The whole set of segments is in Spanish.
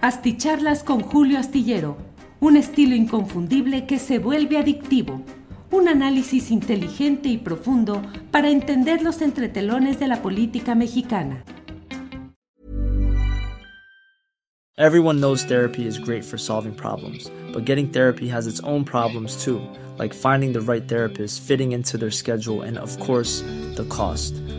Asticharlas con Julio Astillero, un estilo inconfundible que se vuelve adictivo. Un análisis inteligente y profundo para entender los entretelones de la política mexicana. Everyone knows therapy is great for solving problems, but getting therapy has its own problems too, like finding the right therapist, fitting into their schedule, and of course, the cost.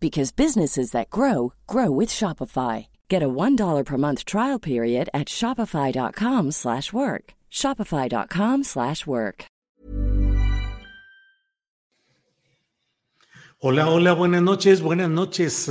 because businesses that grow grow with Shopify. Get a $1 per month trial period at shopify.com/work. shopify.com/work. Hola, hola, buenas noches, buenas noches.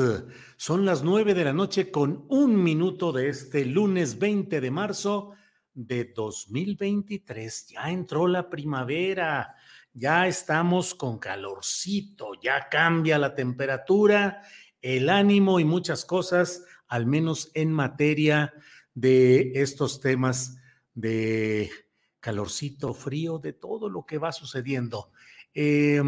Son las nueve de la noche con un minuto de este lunes 20 de marzo de 2023. Ya entró la primavera ya estamos con calorcito, ya cambia la temperatura, el ánimo y muchas cosas, al menos en materia de estos temas de calorcito, frío, de todo lo que va sucediendo. Eh,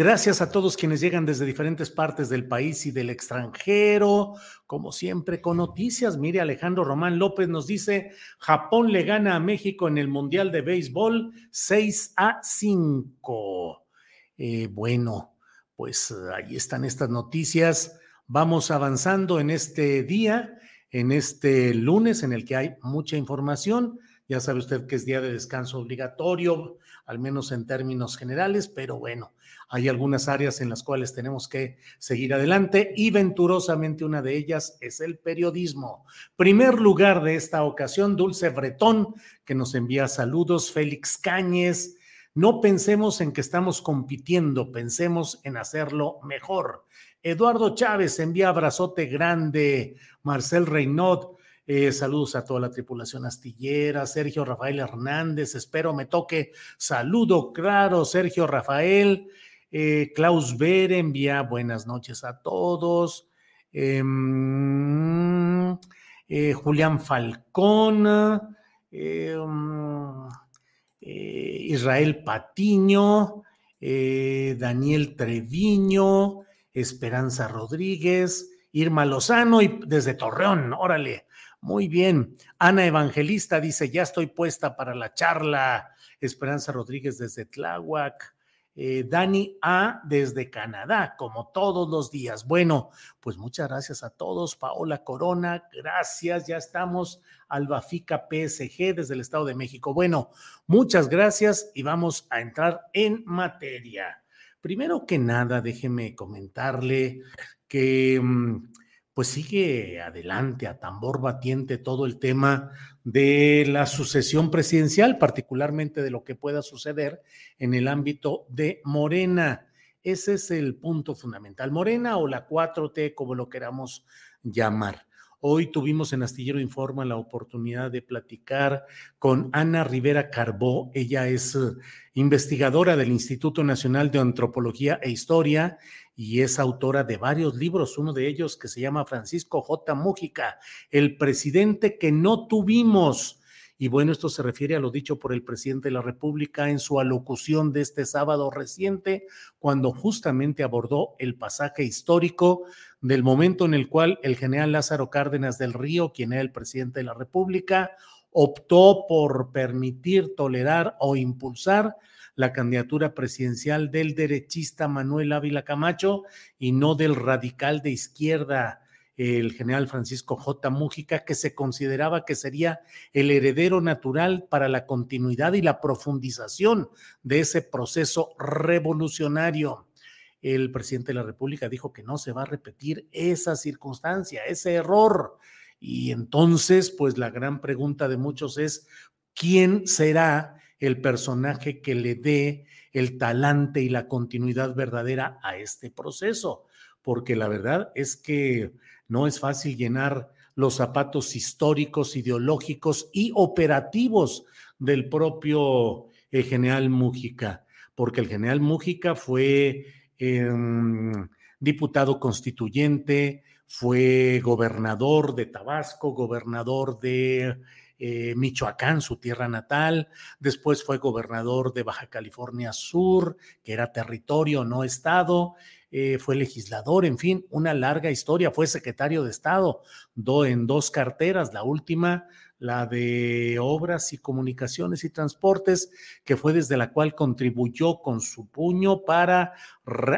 Gracias a todos quienes llegan desde diferentes partes del país y del extranjero, como siempre con noticias. Mire, Alejandro Román López nos dice, Japón le gana a México en el Mundial de Béisbol 6 a 5. Eh, bueno, pues ahí están estas noticias. Vamos avanzando en este día, en este lunes en el que hay mucha información. Ya sabe usted que es día de descanso obligatorio, al menos en términos generales, pero bueno, hay algunas áreas en las cuales tenemos que seguir adelante y venturosamente una de ellas es el periodismo. Primer lugar de esta ocasión, Dulce Bretón, que nos envía saludos, Félix Cáñez. No pensemos en que estamos compitiendo, pensemos en hacerlo mejor. Eduardo Chávez envía abrazote grande, Marcel Reynaud. Eh, saludos a toda la tripulación astillera, Sergio Rafael Hernández, espero me toque. Saludo claro, Sergio Rafael. Eh, Klaus Ver envía buenas noches a todos. Em, eh, Julián Falcón, em, eh, Israel Patiño, Daniel Treviño, Esperanza Rodríguez, Irma Lozano y desde Torreón, órale. Muy bien. Ana Evangelista dice, ya estoy puesta para la charla. Esperanza Rodríguez desde Tláhuac. Eh, Dani A desde Canadá, como todos los días. Bueno, pues muchas gracias a todos. Paola Corona, gracias. Ya estamos. Albafica PSG desde el Estado de México. Bueno, muchas gracias y vamos a entrar en materia. Primero que nada, déjeme comentarle que mm, pues sigue adelante a tambor batiente todo el tema de la sucesión presidencial, particularmente de lo que pueda suceder en el ámbito de Morena. Ese es el punto fundamental. Morena o la 4T, como lo queramos llamar. Hoy tuvimos en Astillero Informa la oportunidad de platicar con Ana Rivera Carbó. Ella es eh, investigadora del Instituto Nacional de Antropología e Historia y es autora de varios libros, uno de ellos que se llama Francisco J. Mújica, El presidente que no tuvimos. Y bueno, esto se refiere a lo dicho por el presidente de la República en su alocución de este sábado reciente, cuando justamente abordó el pasaje histórico del momento en el cual el general Lázaro Cárdenas del Río, quien era el presidente de la República, optó por permitir, tolerar o impulsar la candidatura presidencial del derechista Manuel Ávila Camacho y no del radical de izquierda, el general Francisco J. Mújica, que se consideraba que sería el heredero natural para la continuidad y la profundización de ese proceso revolucionario. El presidente de la República dijo que no se va a repetir esa circunstancia, ese error. Y entonces, pues la gran pregunta de muchos es, ¿quién será el personaje que le dé el talante y la continuidad verdadera a este proceso? Porque la verdad es que no es fácil llenar los zapatos históricos, ideológicos y operativos del propio eh, general Mújica, porque el general Mújica fue em, diputado constituyente, fue gobernador de Tabasco, gobernador de eh, Michoacán, su tierra natal, después fue gobernador de Baja California Sur, que era territorio, no estado, eh, fue legislador, en fin, una larga historia, fue secretario de Estado en dos carteras, la última la de Obras y Comunicaciones y Transportes, que fue desde la cual contribuyó con su puño para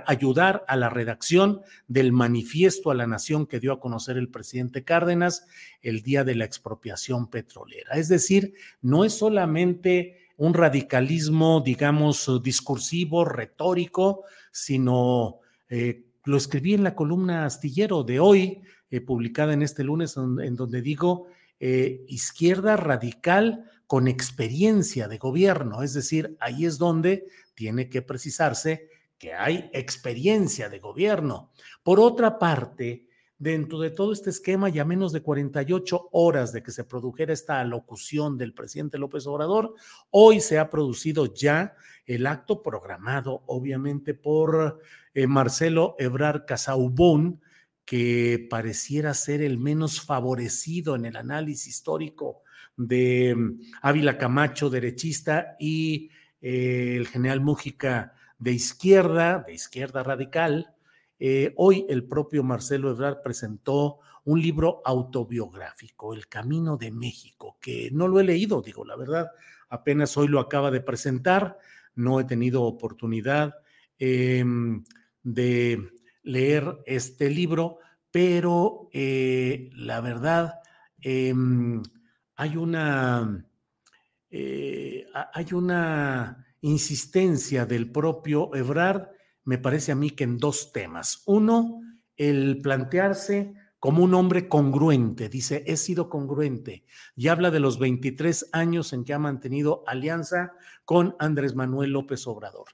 ayudar a la redacción del manifiesto a la nación que dio a conocer el presidente Cárdenas el día de la expropiación petrolera. Es decir, no es solamente un radicalismo, digamos, discursivo, retórico, sino eh, lo escribí en la columna astillero de hoy, eh, publicada en este lunes, en donde digo eh, izquierda radical con experiencia de gobierno. Es decir, ahí es donde tiene que precisarse que hay experiencia de gobierno. Por otra parte, dentro de todo este esquema, ya menos de 48 horas de que se produjera esta alocución del presidente López Obrador, hoy se ha producido ya el acto programado, obviamente, por eh, Marcelo Ebrar Casaubón, que pareciera ser el menos favorecido en el análisis histórico de mm, Ávila Camacho, derechista, y eh, el general Mújica de izquierda, de izquierda radical. Eh, hoy el propio Marcelo Ebrard presentó un libro autobiográfico, El Camino de México, que no lo he leído, digo la verdad, apenas hoy lo acaba de presentar, no he tenido oportunidad em, de leer este libro, pero eh, la verdad, em, hay una... Eh, hay una insistencia del propio Ebrard, me parece a mí que en dos temas. Uno, el plantearse como un hombre congruente, dice, he sido congruente, y habla de los 23 años en que ha mantenido alianza con Andrés Manuel López Obrador.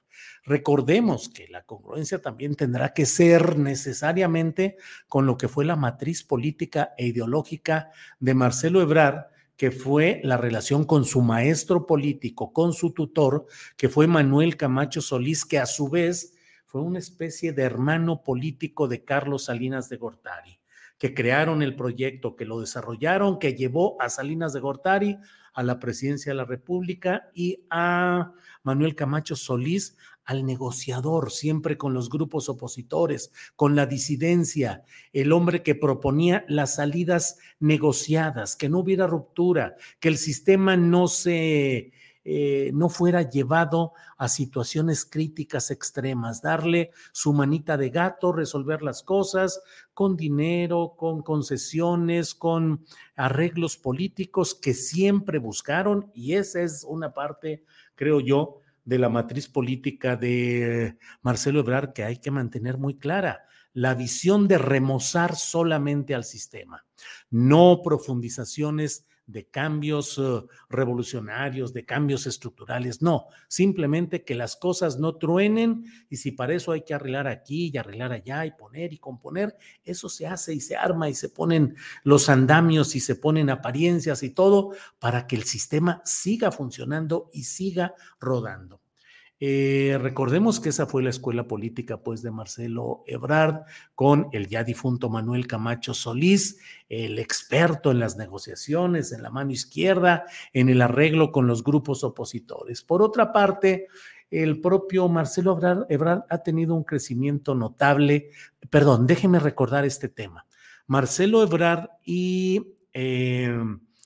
Recordemos que la congruencia también tendrá que ser necesariamente con lo que fue la matriz política e ideológica de Marcelo Ebrard, que fue la relación con su maestro político, con su tutor, que fue Manuel Camacho Solís, que a su vez fue una especie de hermano político de Carlos Salinas de Gortari que crearon el proyecto, que lo desarrollaron, que llevó a Salinas de Gortari a la presidencia de la República y a Manuel Camacho Solís al negociador, siempre con los grupos opositores, con la disidencia, el hombre que proponía las salidas negociadas, que no hubiera ruptura, que el sistema no se eh, no fuera llevado a situaciones críticas extremas, darle su manita de gato, resolver las cosas con dinero, con concesiones, con arreglos políticos que siempre buscaron y esa es una parte, creo yo, de la matriz política de Marcelo Ebrard que hay que mantener muy clara. La visión de remozar solamente al sistema, no profundizaciones de cambios eh, revolucionarios, de cambios estructurales, no, simplemente que las cosas no truenen y si para eso hay que arreglar aquí y arreglar allá y poner y componer, eso se hace y se arma y se ponen los andamios y se ponen apariencias y todo para que el sistema siga funcionando y siga rodando. Eh, recordemos que esa fue la escuela política pues de Marcelo Ebrard con el ya difunto Manuel Camacho Solís, el experto en las negociaciones, en la mano izquierda, en el arreglo con los grupos opositores. Por otra parte, el propio Marcelo Ebrard, ha tenido un crecimiento notable. Perdón, déjeme recordar este tema. Marcelo Ebrard y eh,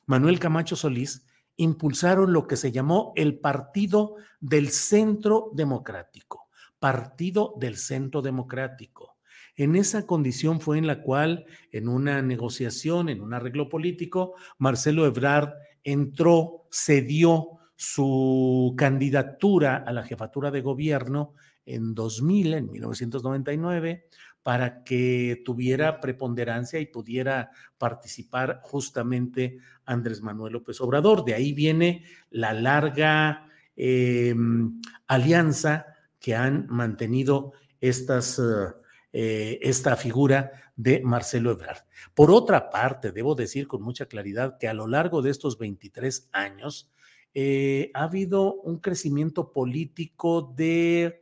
Manuel Camacho Solís impulsaron lo que se llamó el Partido del Centro Democrático, Partido del Centro Democrático. En esa condición fue en la cual, en una negociación, en un arreglo político, Marcelo Ebrard entró, cedió su candidatura a la jefatura de gobierno en 2000, en 1999, para que tuviera preponderancia y pudiera participar justamente Andrés Manuel López Obrador. De ahí viene la larga eh, alianza que han mantenido estas, eh, esta figura de Marcelo Ebrard. Por otra parte, debo decir con mucha claridad que a lo largo de estos 23 años eh, ha habido un crecimiento político de...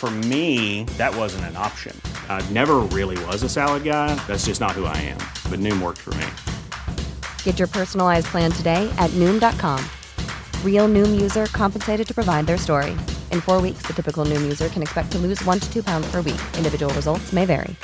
For me, that wasn't an option. I never really was a salad guy. That's just not who I am. But Noom worked for me. Get your personalized plan today at Noom.com. Real Noom user compensated to provide their story. In four weeks, the typical Noom user can expect to lose one to two pounds per week. Individual results may vary.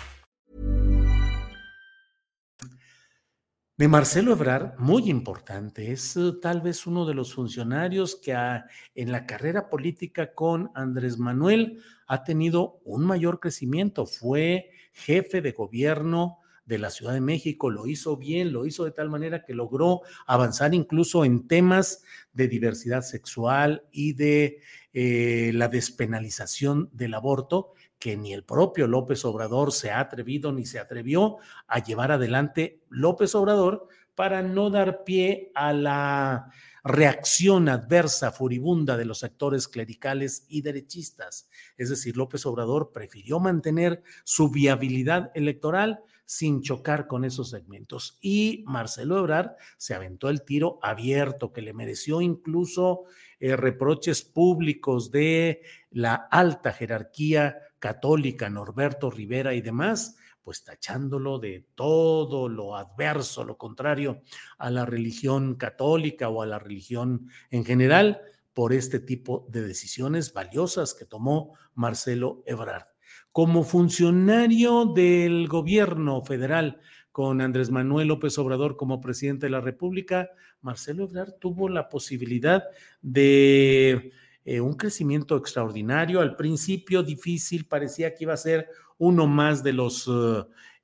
De Marcelo Ebrard, muy importante, es uh, tal vez uno de los funcionarios que ha, en la carrera política con Andrés Manuel ha tenido un mayor crecimiento. Fue jefe de gobierno de la Ciudad de México, lo hizo bien, lo hizo de tal manera que logró avanzar incluso en temas de diversidad sexual y de eh, la despenalización del aborto que ni el propio López Obrador se ha atrevido ni se atrevió a llevar adelante López Obrador para no dar pie a la reacción adversa, furibunda de los sectores clericales y derechistas. Es decir, López Obrador prefirió mantener su viabilidad electoral sin chocar con esos segmentos. Y Marcelo Ebrard se aventó el tiro abierto que le mereció incluso eh, reproches públicos de la alta jerarquía católica, Norberto Rivera y demás, pues tachándolo de todo lo adverso, lo contrario a la religión católica o a la religión en general, por este tipo de decisiones valiosas que tomó Marcelo Ebrard. Como funcionario del gobierno federal, con Andrés Manuel López Obrador como presidente de la República, Marcelo Ebrard tuvo la posibilidad de eh, un crecimiento extraordinario. Al principio difícil, parecía que iba a ser uno más de los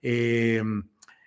eh,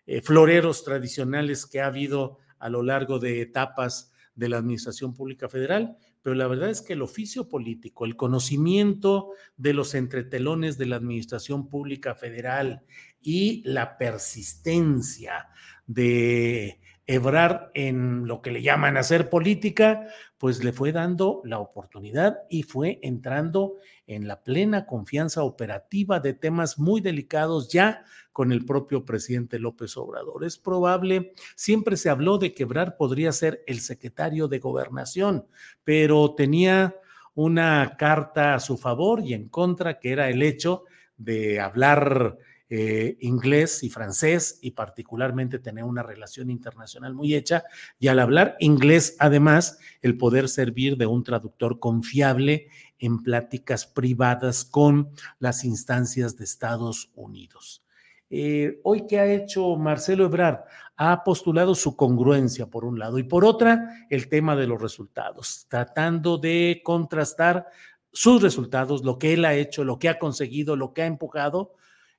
eh, floreros tradicionales que ha habido a lo largo de etapas de la Administración Pública Federal, pero la verdad es que el oficio político, el conocimiento de los entretelones de la Administración Pública Federal y la persistencia de Ebrar en lo que le llaman hacer política, pues le fue dando la oportunidad y fue entrando en la plena confianza operativa de temas muy delicados ya con el propio presidente López Obrador. Es probable, siempre se habló de que Ebrard podría ser el secretario de gobernación, pero tenía una carta a su favor y en contra, que era el hecho de hablar eh, inglés y francés y particularmente tener una relación internacional muy hecha y al hablar inglés además el poder servir de un traductor confiable en pláticas privadas con las instancias de Estados Unidos. Eh, hoy, ¿qué ha hecho Marcelo Ebrard? Ha postulado su congruencia, por un lado, y por otra, el tema de los resultados, tratando de contrastar sus resultados, lo que él ha hecho, lo que ha conseguido, lo que ha empujado,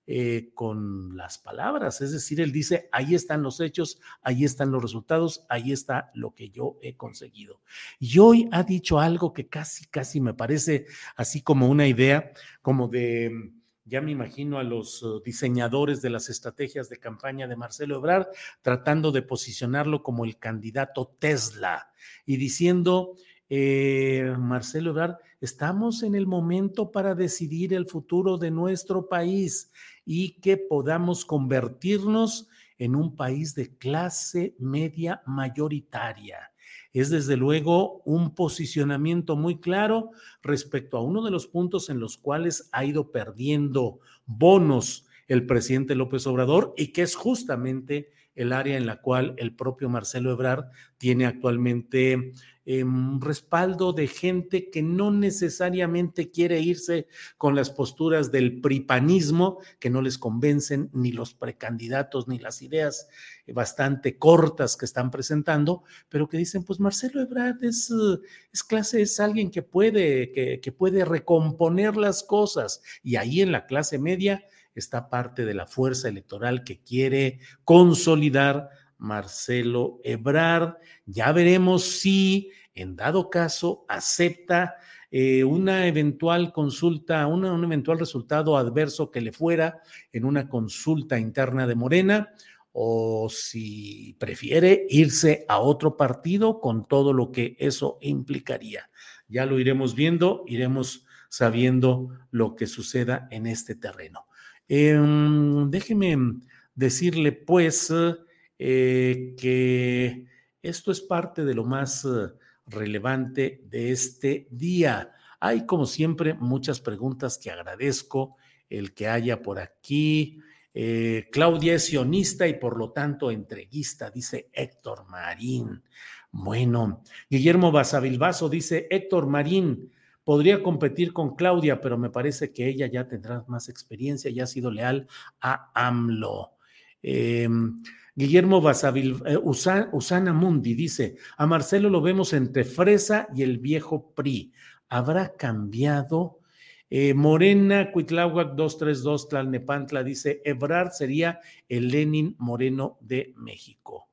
eh, con las palabras. Es decir, él dice, ahí están los hechos, ahí están los resultados, ahí está lo que yo he conseguido. Y hoy ha dicho algo que casi, casi me parece así como una idea, como de, ya me imagino a los uh, diseñadores de las estrategias de campaña de Marcelo Ebrard, tratando de posicionarlo como el candidato Tesla y diciendo, eh, Marcelo Ebrard, estamos en el momento para decidir el futuro de nuestro país y que podamos convertirnos en un país de clase media mayoritaria. es desde luego un posicionamiento muy claro respecto a uno de los puntos en los cuales ha ido perdiendo bonos el presidente López Obrador y que es justamente el área en la cual el propio Marcelo Ebrard tiene actualmente un respaldo de gente que no necesariamente quiere irse con las posturas del pripanismo, que no les convencen ni los precandidatos ni las ideas bastante cortas que están presentando, pero que dicen, pues Marcelo Ebrard es, es clase, es alguien que puede, que, que puede recomponer las cosas. Y ahí en la clase media está parte de la fuerza electoral que quiere consolidar Marcelo Ebrard. Ya veremos si, en dado caso, acepta eh, una eventual consulta, un eventual resultado adverso que le fuera en una consulta interna de Morena o si prefiere irse a otro partido con todo lo que eso implicaría. Ya lo iremos viendo, iremos sabiendo lo que suceda en este terreno. Em, déjeme decirle pues eh, que esto es parte de lo más eh, relevante de este día. Hay, como siempre, muchas preguntas que agradezco el que haya por aquí. Eh, Claudia es sionista y por lo tanto entreguista, dice Héctor Marín. Bueno, Guillermo Basavilbaso dice Héctor Marín, podría competir con Claudia, pero me parece que ella ya tendrá más experiencia y ha sido leal a AMLO. Em, Guillermo Basavil, eh, Usana, Mundi dice, a Marcelo lo vemos entre Fresa y el viejo PRI. ¿Habrá cambiado? Eh, Morena, Cuitláhuac 232, Tlalnepantla dice, Ebrard sería el Lenin Moreno de México.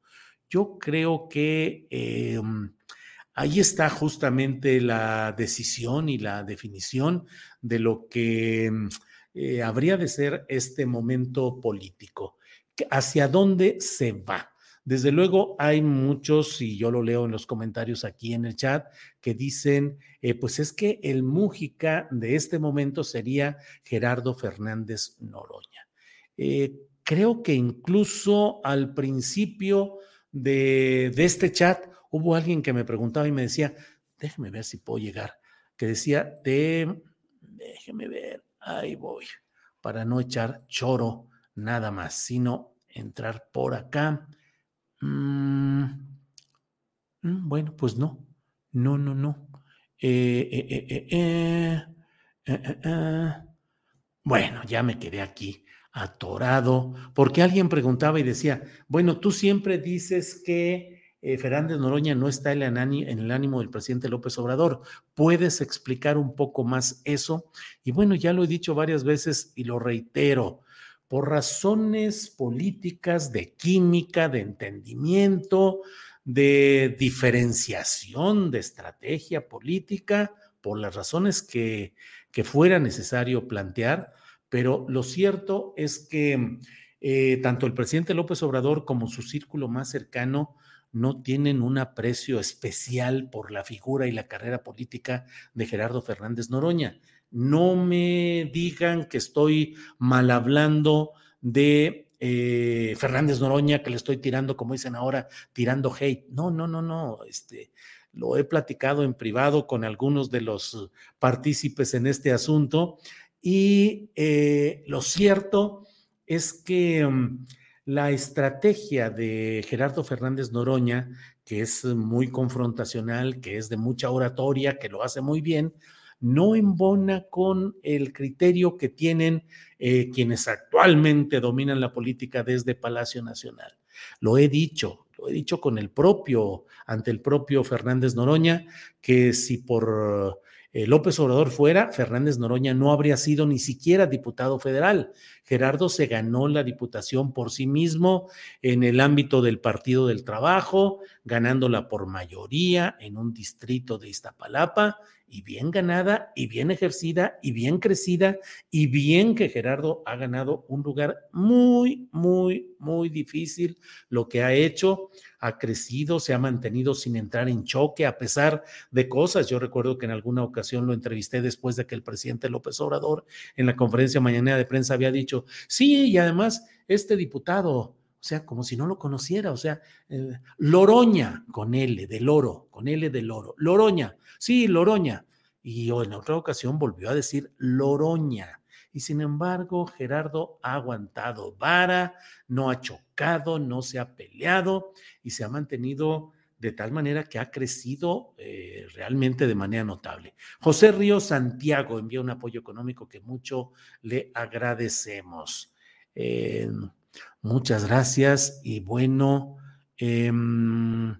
Yo creo que em, Ahí está justamente la decisión y la definición de lo que mm, eh, habría de ser este momento político. ¿Hacia dónde se va? Desde luego hay muchos, y yo lo leo en los comentarios aquí en el chat, que dicen, eh, pues es que el Mújica de este momento sería Gerardo Fernández Noroña. Eh, creo que incluso al principio de, de este chat hubo alguien que me preguntaba y me decía, déjeme ver si puedo llegar, que decía, de, déjeme ver, ahí voy, para no echar choro nada más, sino entrar por acá. Mm, mm, bueno, pues no, no, no, no. Eh, eh, eh, bueno, ya me quedé aquí atorado, porque alguien preguntaba y decía, bueno, tú siempre dices que eh, Fernández Noroña no está en el ánimo del presidente López Obrador. ¿Puedes explicar un poco más eso? Y bueno, ya lo he dicho varias veces y lo reitero. Por razones políticas, de química, de entendimiento, de diferenciación, de estrategia política, por las razones que, que fuera necesario plantear, pero lo cierto es que eh, tanto el presidente López Obrador como su círculo más cercano no tienen un aprecio especial por la figura y la carrera política de Gerardo Fernández Noroña. No me digan que estoy mal hablando de eh, Fernández Noroña, que le estoy tirando, como dicen ahora, tirando hate. No, no, no, no. Este, lo he platicado en privado con algunos de los partícipes en este asunto y eh, lo cierto es que... Mm, la estrategia de Gerardo Fernández Noroña, que es muy confrontacional, que es de mucha oratoria, que lo hace muy bien, no embona con el criterio que tienen eh, quienes actualmente dominan la política desde Palacio Nacional. Lo he dicho, lo he dicho con el propio, ante el propio Fernández Noroña, que si por López Obrador fuera, Fernández Noroña no habría sido ni siquiera diputado federal. Gerardo se ganó la diputación por sí mismo en el ámbito del Partido del Trabajo, ganándola por mayoría en un distrito de Iztapalapa y bien ganada y bien ejercida y bien crecida y bien que Gerardo ha ganado un lugar muy, muy, muy difícil. Lo que ha hecho, ha crecido, se ha mantenido sin entrar en choque a pesar de cosas. Yo recuerdo que en alguna ocasión lo entrevisté después de que el presidente López Obrador en la conferencia mañana de prensa había dicho, sí, y además este diputado, o sea, como si no lo conociera, o sea, eh, Loroña con L de loro, con L de loro, Loroña, sí, Loroña. Y en otra ocasión volvió a decir Loroña. Y sin embargo, Gerardo ha aguantado vara, no ha chocado, no se ha peleado y se ha mantenido de tal manera que ha crecido eh, realmente de manera notable. José Río Santiago envía un apoyo económico que mucho le agradecemos. Eh, muchas gracias y bueno, em,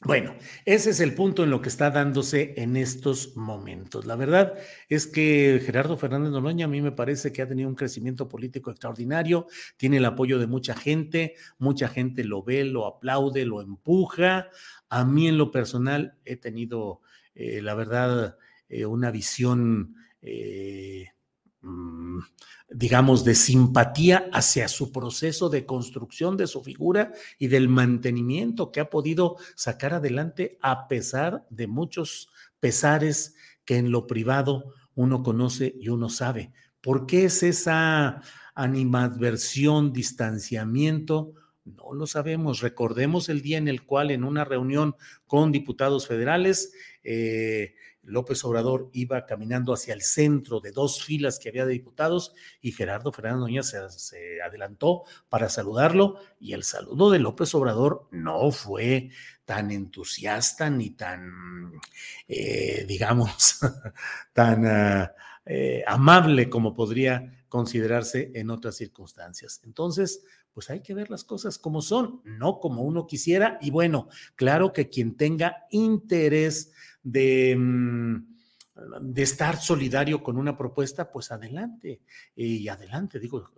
bueno, ese es el punto en lo que está dándose en estos momentos. La verdad es que Gerardo Fernández Noroña a mí me parece que ha tenido un crecimiento político extraordinario, tiene el apoyo de mucha gente, mucha gente lo ve, lo aplaude, lo empuja. A mí en lo personal he tenido, eh, la verdad, eh, una visión... Eh, digamos, de simpatía hacia su proceso de construcción de su figura y del mantenimiento que ha podido sacar adelante a pesar de muchos pesares que en lo privado uno conoce y uno sabe. ¿Por qué es esa animadversión, distanciamiento? No lo sabemos. Recordemos el día en el cual en una reunión con diputados federales, eh, López Obrador iba caminando hacia el centro de dos filas que había de diputados y Gerardo Fernández Doña se, adelantó para saludarlo y el saludo de López Obrador no fue tan entusiasta ni tan, eh, digamos, tan ah, eh, amable como podría considerarse en otras circunstancias. Entonces, pues hay que ver las cosas como son, no como uno quisiera. Y bueno, claro que quien tenga interés de, mm, de estar solidario con una propuesta, pues adelante. Y adelante, digo,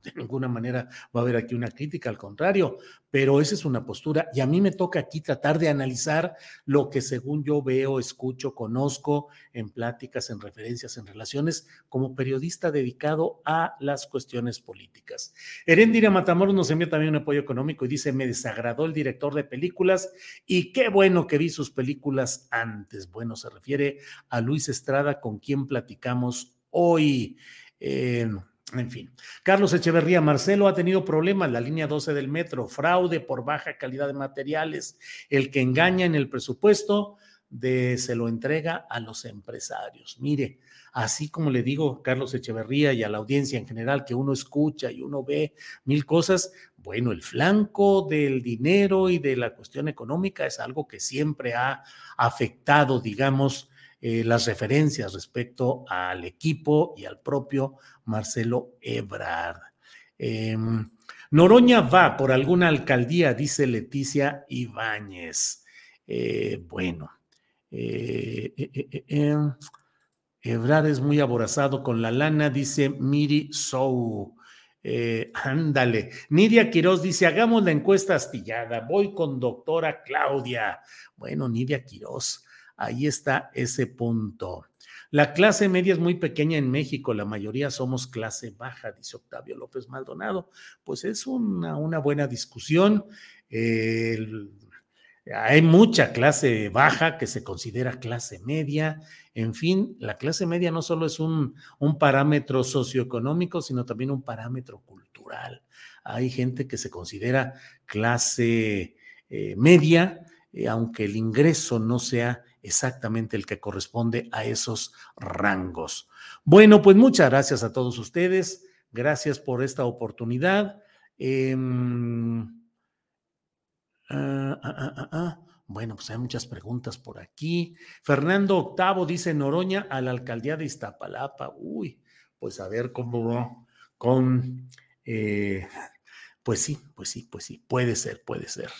de ninguna manera va a haber aquí una crítica, al contrario, pero esa es una postura y a mí me toca aquí tratar de analizar lo que según yo veo, escucho, conozco en pláticas, en referencias, en relaciones, como periodista dedicado a las cuestiones políticas. Erendira Matamoros nos envía también un apoyo económico y dice, me desagradó el director de películas y qué bueno que vi sus películas antes. Bueno, se refiere a Luis Estrada, con quien platicamos hoy. Eh, en fin, Carlos Echeverría, Marcelo ha tenido problemas, la línea 12 del metro, fraude por baja calidad de materiales, el que engaña en el presupuesto de, se lo entrega a los empresarios. Mire, así como le digo, Carlos Echeverría y a la audiencia en general, que uno escucha y uno ve mil cosas, bueno, el flanco del dinero y de la cuestión económica es algo que siempre ha afectado, digamos, eh, las referencias respecto al equipo y al propio Marcelo Ebrard. Em, Noroña va por alguna alcaldía, dice Leticia Ibáñez. Eh, bueno, eh, em, Ebrard es muy aborazado con la lana, dice Miri Sou. ándale. Nidia Quiroz dice: Hagamos la encuesta astillada. Voy con doctora Claudia. Bueno, Nidia Quiroz, Ahí está ese punto. La clase media es muy pequeña en México, la mayoría somos clase baja, dice Octavio López Maldonado. Pues es una, buena discusión. hay mucha clase baja que se considera clase media. En fin, la clase media no solo es un, parámetro socioeconómico, sino también un parámetro cultural. Hay gente que se considera clase eh, media, eh, aunque el ingreso no sea exactamente el que corresponde a esos rangos. Bueno, pues muchas gracias a todos ustedes. Gracias por esta oportunidad. Em, ah, ah, ah, bueno, pues hay muchas preguntas por aquí. Fernando Octavo dice Noroña a la alcaldía de Iztapalapa. Uy, pues a ver cómo va con... Eh, pues sí, pues sí, pues sí, puede ser, puede ser.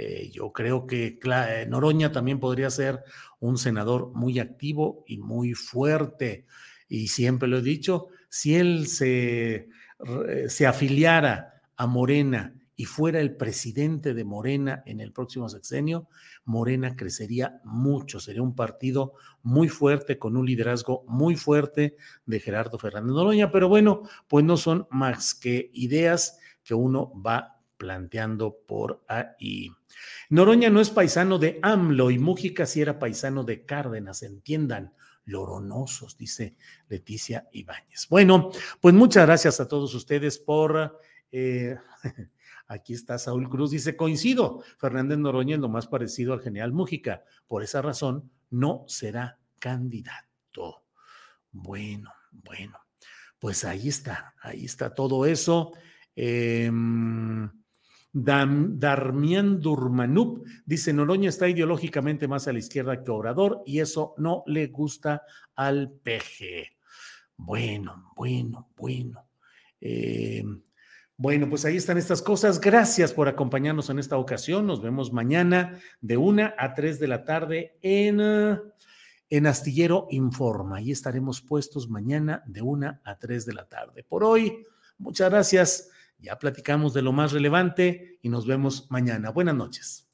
Eh, yo creo que Noroña también podría ser un senador muy activo y muy fuerte. Y siempre lo he dicho, si él se, se afiliara a Morena y fuera el presidente de Morena en el próximo sexenio, Morena crecería mucho, sería un partido muy fuerte, con un liderazgo muy fuerte de Gerardo Fernández Noroña, pero bueno, pues no son más que ideas que uno va planteando por ahí. Noroña no es paisano de AMLO y Mújica sí era paisano de Cárdenas, entiendan, loronosos, dice Leticia Ibáñez. Bueno, pues muchas gracias a todos ustedes por Eh, aquí está Saúl Cruz, dice, coincido, Fernández Noroña es lo más parecido al general Mújica. Por esa razón, no será candidato. Bueno, bueno, pues ahí está, ahí está todo eso. Em, Darmian Durmanup dice: Noroña está ideológicamente más a la izquierda que Obrador y eso no le gusta al PG. Bueno, bueno, bueno. Em, bueno, pues ahí están estas cosas. Gracias por acompañarnos en esta ocasión. Nos vemos mañana de una a tres de la tarde en, en Astillero Informa. Ahí estaremos puestos mañana de una a tres de la tarde. Por hoy, muchas gracias. Ya platicamos de lo más relevante y nos vemos mañana. Buenas noches.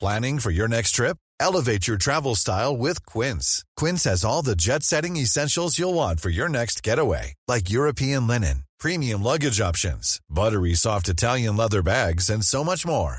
Planning for your next trip? Elevate your travel style with Quince. Quince has all the jet setting essentials you'll want for your next getaway, like European linen, premium luggage options, buttery soft Italian leather bags, and so much more.